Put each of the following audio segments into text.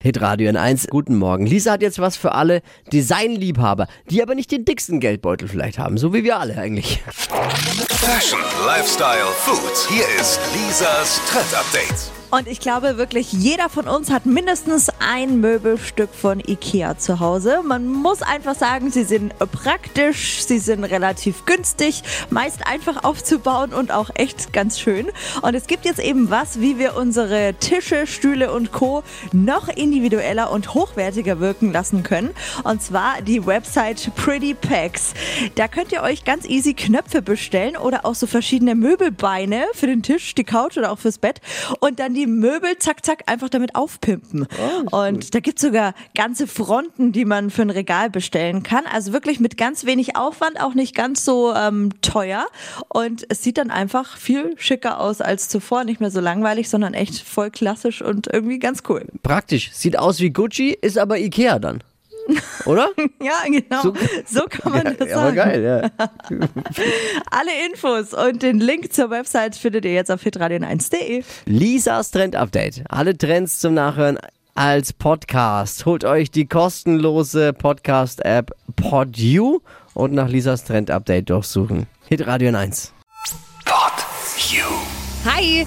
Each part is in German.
Hitradio N1, guten Morgen. Lisa hat jetzt was für alle Designliebhaber, die aber nicht den dicksten Geldbeutel vielleicht haben, so wie wir alle eigentlich. Fashion, Lifestyle, Food. Hier ist Lisas Trend Update. Und ich glaube wirklich, jeder von uns hat mindestens ein Möbelstück von Ikea zu Hause. Man muss einfach sagen, sie sind praktisch, sie sind relativ günstig, meist einfach aufzubauen und auch echt ganz schön. Und es gibt jetzt eben was, wie wir unsere Tische, Stühle und Co. noch individueller und hochwertiger wirken lassen können. Und zwar die Website Pretty Packs. Da könnt ihr euch ganz easy Knöpfe bestellen oder auch so verschiedene Möbelbeine für den Tisch, die Couch oder auch fürs Bett. Und dann die Möbel zack, zack einfach damit aufpimpen. Oh, und gut. da gibt's sogar ganze Fronten, die man für ein Regal bestellen kann. Also wirklich mit ganz wenig Aufwand, auch nicht ganz so ähm, teuer. Und es sieht dann einfach viel schicker aus als zuvor. Nicht mehr so langweilig, sondern echt voll klassisch und irgendwie ganz cool. Praktisch. Sieht aus wie Gucci, ist aber Ikea dann. Oder? ja, genau. So, so kann man ja, das sagen. Aber geil, ja. Alle Infos und den Link zur Website findet ihr jetzt auf hitradion1.de. Lisas Trend Update. Alle Trends zum Nachhören als Podcast. Holt euch die kostenlose Podcast-App PodU und nach Lisas Trend Update durchsuchen. Hitradio 1. Pod You. Hi!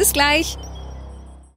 Bis gleich.